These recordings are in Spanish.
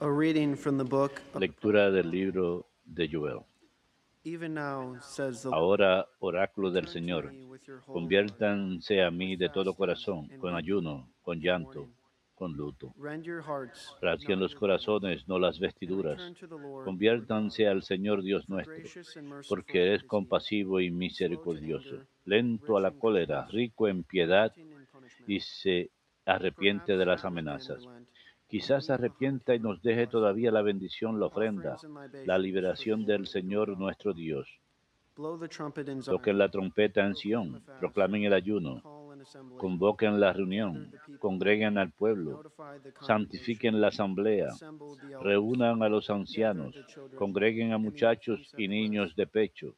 A reading from the book of Lectura del libro de Joel. Even now says the Ahora, oráculo del Señor, conviértanse a mí de todo corazón, con ayuno, con llanto, con luto. Rasguen los corazones, no las vestiduras. Conviértanse al Señor Dios nuestro, porque es compasivo y misericordioso, lento a la cólera, rico en piedad y se arrepiente de las amenazas. Quizás se arrepienta y nos deje todavía la bendición, la ofrenda, la liberación del Señor nuestro Dios. Toquen la trompeta en Sión, proclamen el ayuno, convoquen la reunión, congreguen al pueblo, santifiquen la asamblea, reúnan a los ancianos, congreguen a muchachos y niños de pecho,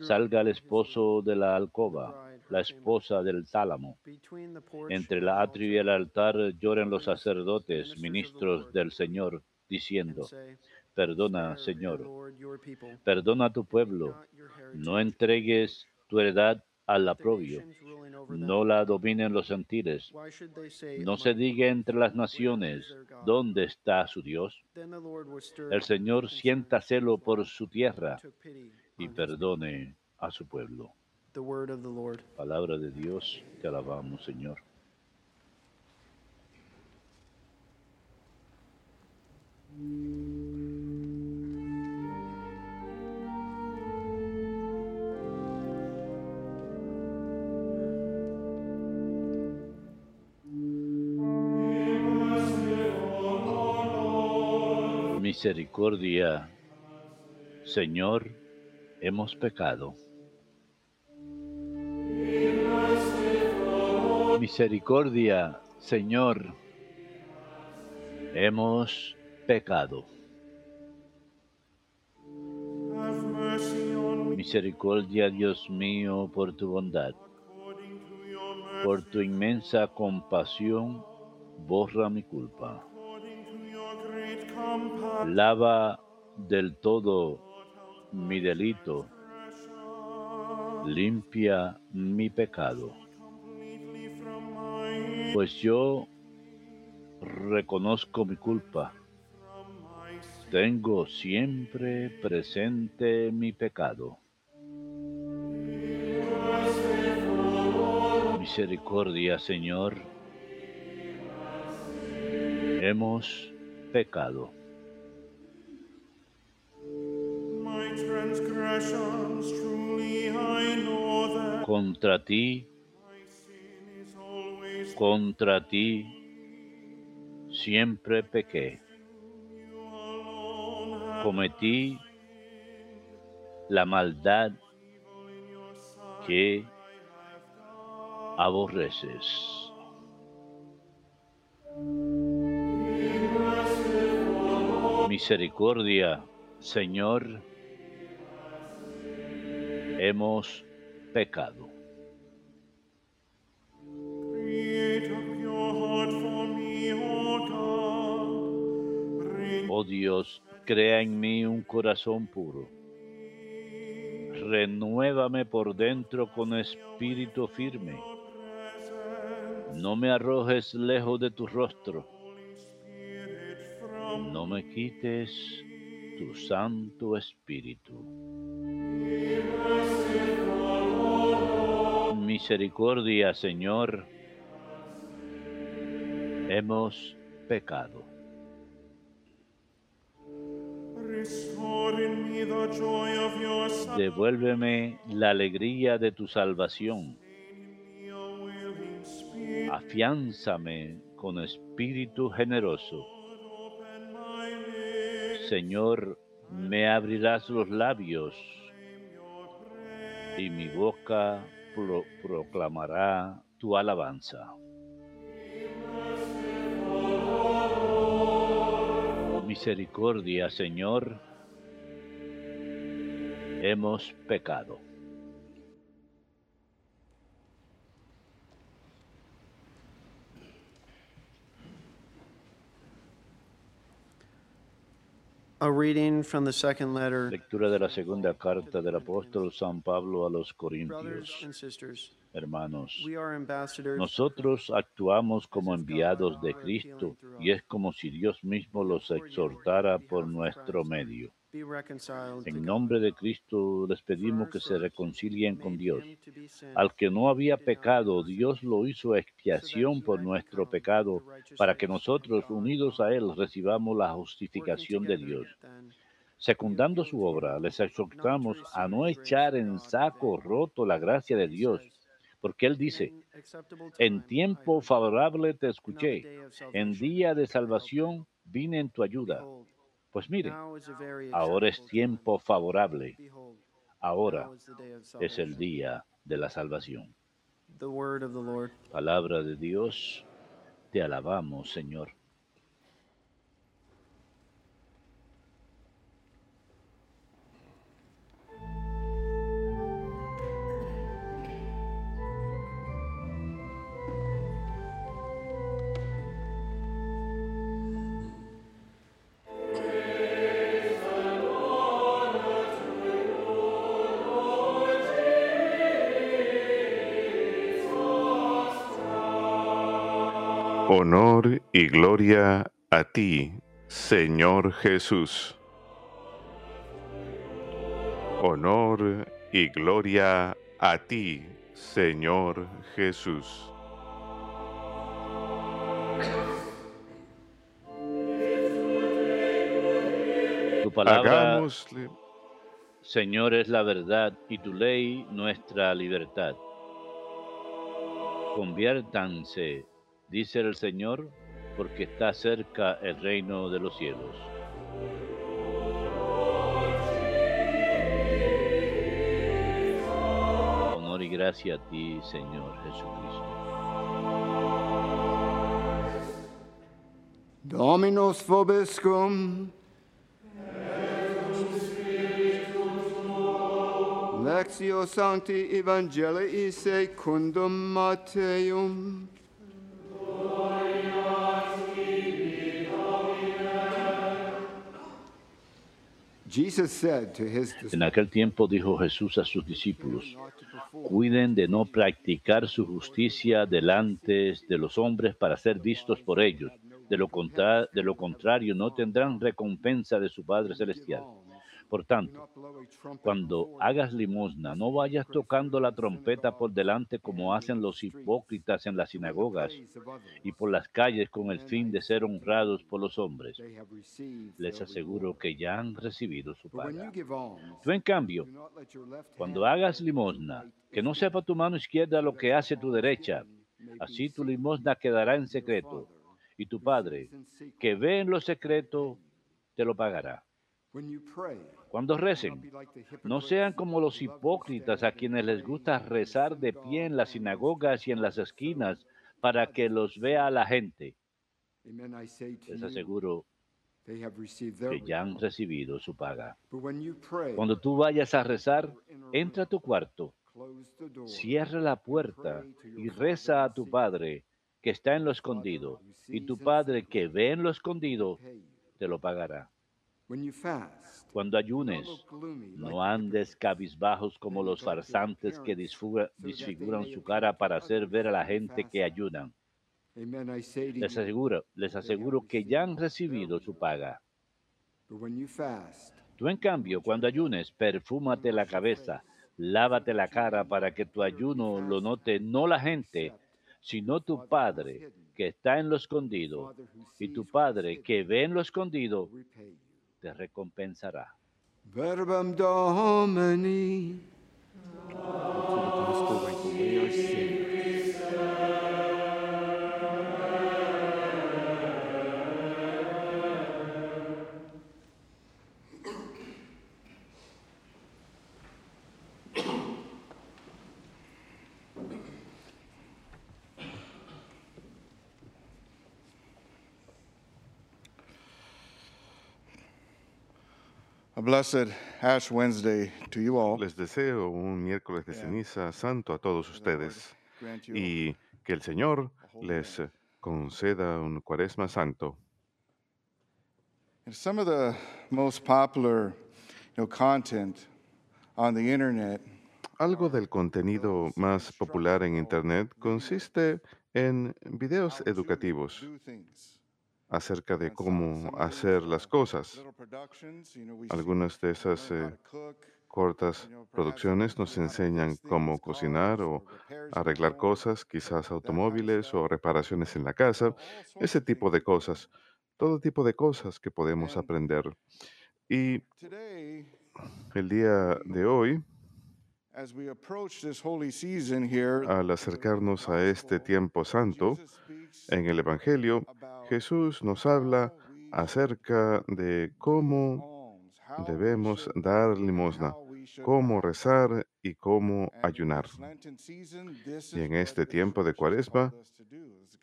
salga el esposo de la alcoba, la esposa del tálamo. Entre la atrio y el altar, lloren los sacerdotes, ministros del Señor, diciendo, perdona, Señor, perdona a tu pueblo, no entregues tu heredad al aprobio, no la dominen los gentiles. No se diga entre las naciones? ¿dónde está su Dios? El Señor sienta celo por su tierra y perdone a su pueblo. The word of the Lord. Palabra de Dios, te alabamos, Señor. Misericordia, Señor, hemos pecado. Misericordia, Señor, hemos pecado. Misericordia, Dios mío, por tu bondad, por tu inmensa compasión, borra mi culpa. Lava del todo mi delito, limpia mi pecado. Pues yo reconozco mi culpa, tengo siempre presente mi pecado. Misericordia, Señor, hemos pecado. Contra ti, contra ti, siempre pequé. Cometí la maldad que aborreces. Misericordia, Señor, God. Renew Oh Dios, crea en mí un corazón puro. Renuévame por dentro con espíritu firme. No me arrojes lejos de tu rostro. No me quites tu Santo Espíritu. Misericordia, Señor. Hemos pecado. Devuélveme la alegría de tu salvación. Afiánzame con espíritu generoso. Señor, me abrirás los labios y mi boca pro- proclamará tu alabanza. Misericordia, Señor, hemos pecado. A reading from the second letter. Lectura de la segunda carta del apóstol San Pablo a los Corintios. hermanos. Nosotros actuamos como enviados de Cristo y es como si Dios mismo los exhortara por nuestro medio. En nombre de Cristo les pedimos que se reconcilien con Dios. Al que no había pecado, Dios lo hizo expiación por nuestro pecado, para que nosotros, unidos a Él, recibamos la justificación de Dios. Secundando su obra, les exhortamos a no echar en saco roto la gracia de Dios, porque Él "In dice, en tiempo favorable te escuché, en día de I helped you." salvación vine en tu ayuda. Pues very ahora es tiempo favorable, ahora es el día de la salvación. Palabra de Dios, te alabamos, Señor. Honor y gloria a ti, Señor Jesús. Honor y gloria a ti, Señor Jesús. Tu palabra, Hagámosle Señor, es la verdad y tu ley nuestra libertad. Conviértanse, dice el Señor, porque está cerca el reino de los cielos. Honor y gracia a ti, Señor Jesucristo. Dominus vobiscum. Lectio Sancti Evangelii secundum Matteum. En aquel tiempo dijo Jesús a sus discípulos, cuiden de no practicar su justicia delante de los hombres para ser vistos por ellos. De lo contrario, no tendrán recompensa de su Padre Celestial. Por tanto, cuando hagas limosna, no vayas tocando la trompeta por delante como hacen los hipócritas en las sinagogas y por las calles con el fin de ser honrados por los hombres. Les aseguro que ya han recibido su paga. Tú, en cambio, cuando hagas limosna, que no sepa tu mano izquierda lo que hace tu derecha. Así tu limosna quedará en secreto, y tu Padre, que ve en lo secreto, te lo pagará. Cuando recen, no sean como los hipócritas a quienes les gusta rezar de pie en las sinagogas y en las esquinas para que los vea la gente. Les aseguro que ya han recibido su paga. Cuando tú vayas a rezar, entra a tu cuarto, cierra la puerta y reza a tu Padre que está en lo escondido, y tu Padre que ve en lo escondido te lo pagará. Cuando ayunes, no andes cabizbajos como los farsantes que disfiguran su cara para hacer ver a la gente que ayunan. Les aseguro, les aseguro que ya han recibido su paga. Tú, en cambio, cuando ayunes, perfúmate la cabeza, lávate la cara para que tu ayuno lo note no la gente, sino tu Padre que está en lo escondido. Y tu Padre que ve en lo escondido te recompensará. Verbum Domini. A blessed Ash Wednesday to you all. Les deseo un miércoles de ceniza santo a todos ustedes y que el Señor les conceda un cuaresma santo. Some of the most popular you know, content on the internet Algo del contenido más popular en Internet consiste en videos educativos acerca de cómo hacer las cosas. Algunas de esas eh, cortas producciones nos enseñan cómo cocinar o arreglar cosas, quizás automóviles o reparaciones en la casa, ese tipo de cosas, todo tipo de cosas que podemos aprender. Y el día de hoy, al acercarnos a este tiempo santo, en el Evangelio, Jesús nos habla acerca de cómo debemos dar limosna, cómo rezar y cómo ayunar. Y en este tiempo de cuaresma,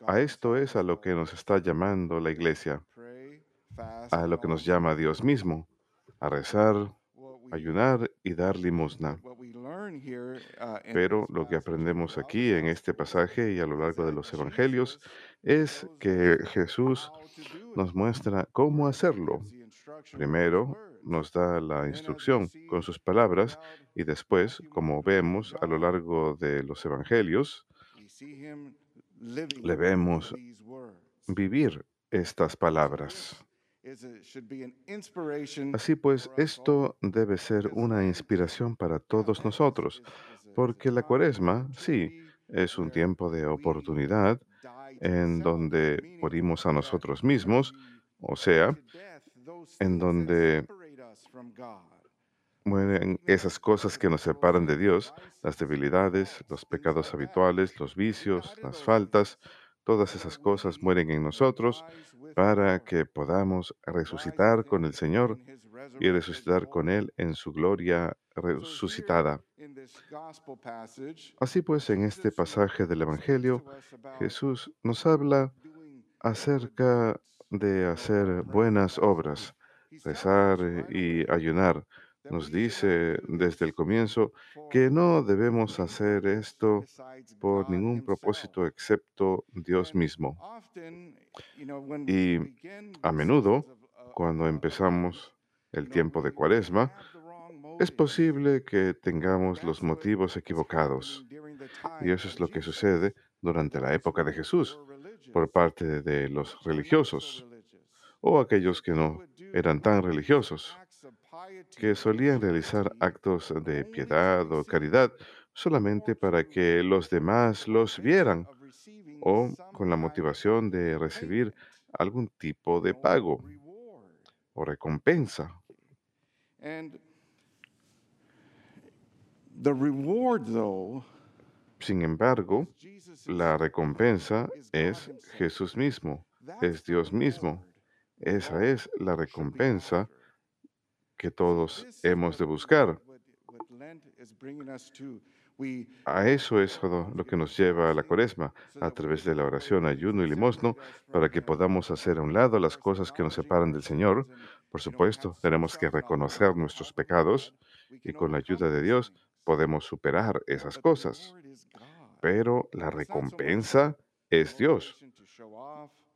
a esto es a lo que nos está llamando la iglesia, a lo que nos llama Dios mismo, a rezar, ayunar y dar limosna. Pero lo que aprendemos aquí en este pasaje y a lo largo de los evangelios es que Jesús nos muestra cómo hacerlo. Primero nos da la instrucción con sus palabras y después, como vemos a lo largo de los evangelios, le vemos vivir estas palabras. Así pues, esto debe ser una inspiración para todos nosotros, porque la cuaresma, sí, es un tiempo de oportunidad en donde morimos a nosotros mismos, o sea, en donde mueren esas cosas que nos separan de Dios, las debilidades, los pecados habituales, los vicios, las faltas, todas esas cosas mueren en nosotros para que podamos resucitar con el Señor y resucitar con Él en su gloria resucitada. Así pues, en este pasaje del Evangelio, Jesús nos habla acerca de hacer buenas obras, rezar y ayunar. Nos dice desde el comienzo que no debemos hacer esto por ningún propósito excepto Dios mismo. Y a menudo, cuando empezamos el tiempo de cuaresma, es posible que tengamos los motivos equivocados. Y eso es lo que sucede durante la época de Jesús por parte de los religiosos o aquellos que no eran tan religiosos, que solían realizar actos de piedad o caridad solamente para que los demás los vieran o con la motivación de recibir algún tipo de pago o recompensa. Sin embargo, la recompensa es Jesús mismo, es Dios mismo. Esa es la recompensa que todos hemos de buscar. A eso es lo que nos lleva a la cuaresma, a través de la oración, ayuno y limosno, para que podamos hacer a un lado las cosas que nos separan del Señor. Por supuesto, tenemos que reconocer nuestros pecados y con la ayuda de Dios podemos superar esas cosas. Pero la recompensa es Dios.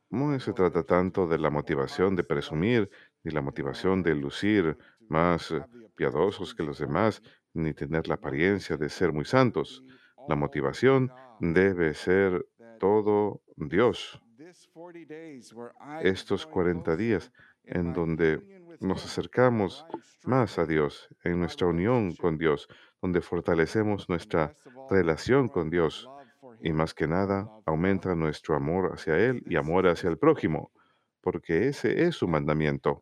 No se trata tanto de la motivación de presumir, ni la motivación de lucir más eh, piadosos que los demás, ni tener la apariencia de ser muy santos. La motivación debe ser todo Dios. Estos 40 días en donde nos acercamos más a Dios, en nuestra unión con Dios, donde fortalecemos nuestra relación con Dios y más que nada aumenta nuestro amor hacia Él y amor hacia el prójimo, porque ese es su mandamiento.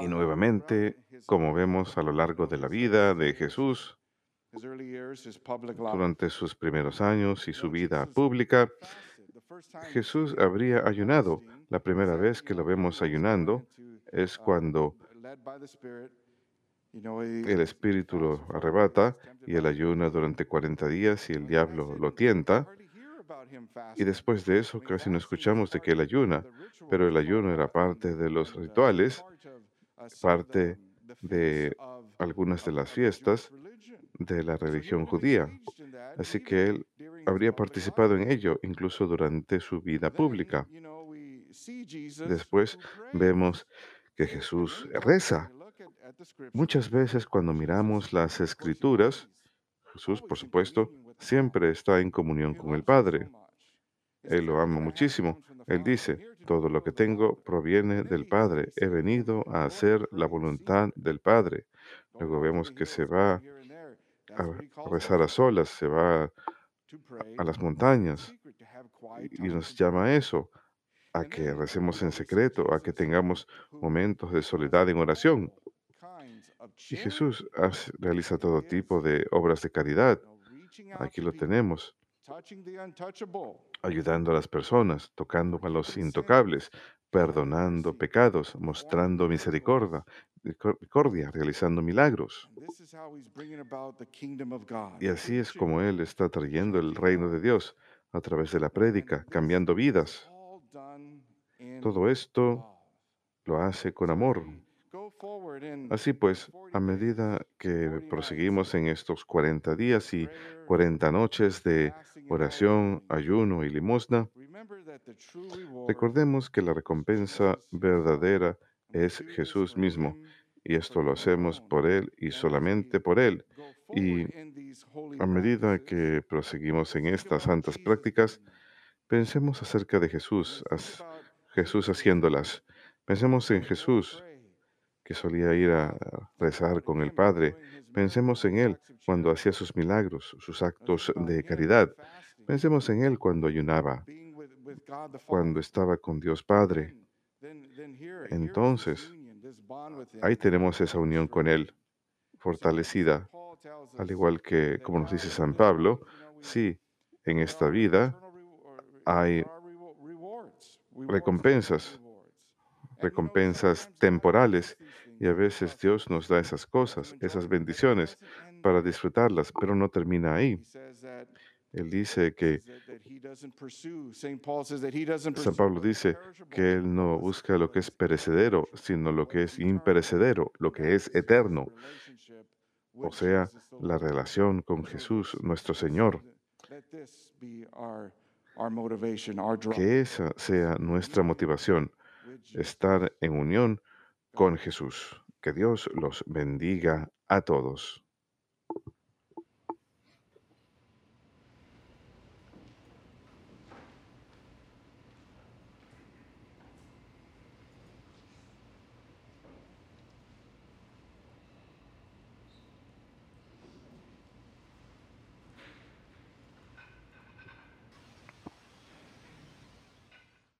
Y nuevamente, como vemos a lo largo de la vida de Jesús, durante sus primeros años y su vida pública, Jesús habría ayunado. La primera vez que lo vemos ayunando es cuando el espíritu lo arrebata y él ayuna durante 40 días y el diablo lo tienta. Y después de eso casi no escuchamos de que él ayuna, pero el ayuno era parte de los rituales, parte de algunas de las fiestas de la religión judía. Así que él habría participado en ello incluso durante su vida pública. Después vemos que Jesús reza. Muchas veces cuando miramos las escrituras, Jesús, por supuesto, siempre está en comunión con el Padre. Él lo ama muchísimo. Él dice, todo lo que tengo proviene del Padre. He venido a hacer la voluntad del Padre. Luego vemos que se va a rezar a solas, se va a las montañas y nos llama a eso, a que recemos en secreto, a que tengamos momentos de soledad en oración. Y Jesús hace- realiza todo tipo de obras de caridad. Aquí lo tenemos, ayudando a las personas, tocando a los intocables, perdonando pecados, mostrando misericordia, misericordia, realizando milagros. Y así es como Él está trayendo el reino de Dios a través de la prédica, cambiando vidas. Todo esto lo hace con amor. Así pues, a medida que proseguimos en estos 40 días y 40 noches de oración, ayuno y limosna, recordemos que la recompensa verdadera es Jesús mismo, y esto lo hacemos por Él y solamente por Él. Y a medida que proseguimos en estas santas prácticas, pensemos acerca de Jesús, Jesús haciéndolas. Pensemos en Jesús que solía ir a rezar con el Padre. Pensemos en Él cuando hacía sus milagros, sus actos de caridad. Pensemos en Él cuando ayunaba, cuando estaba con Dios Padre. Entonces, ahí tenemos esa unión con Él, fortalecida, al igual que, como nos dice San Pablo, sí, en esta vida hay recompensas, recompensas temporales, y a veces Dios nos da esas cosas, esas bendiciones, para disfrutarlas, pero no termina ahí. Él dice que, San Pablo dice que Él no busca lo que es perecedero, sino lo que es imperecedero, lo que es eterno, o sea, la relación con Jesús, nuestro Señor. Que esa sea nuestra motivación, estar en unión con Jesús. Que Dios los bendiga a todos.